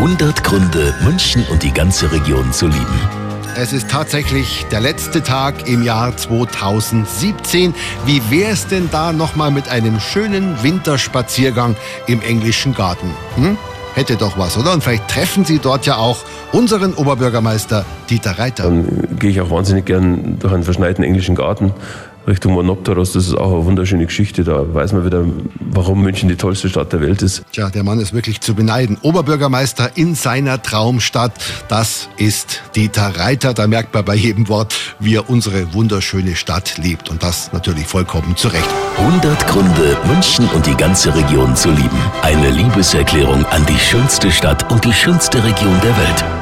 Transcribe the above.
100 Gründe, München und die ganze Region zu lieben. Es ist tatsächlich der letzte Tag im Jahr 2017. Wie wäre es denn da nochmal mit einem schönen Winterspaziergang im englischen Garten? Hm? Hätte doch was, oder? Und vielleicht treffen Sie dort ja auch unseren Oberbürgermeister Dieter Reiter. Dann gehe ich auch wahnsinnig gern durch einen verschneiten englischen Garten Richtung Monopteros. Das ist auch eine wunderschöne Geschichte. Da weiß man wieder, warum München die tollste Stadt der Welt ist. Tja, der Mann ist wirklich zu beneiden. Oberbürgermeister in seiner Traumstadt. Das ist Dieter Reiter. Da merkt man bei jedem Wort, wie er unsere wunderschöne Stadt liebt. Und das natürlich vollkommen zu Recht. 100 Gründe, München und die ganze Region zu lieben. Eine Liebeserklärung an die schönste Stadt und die schönste Region der Welt.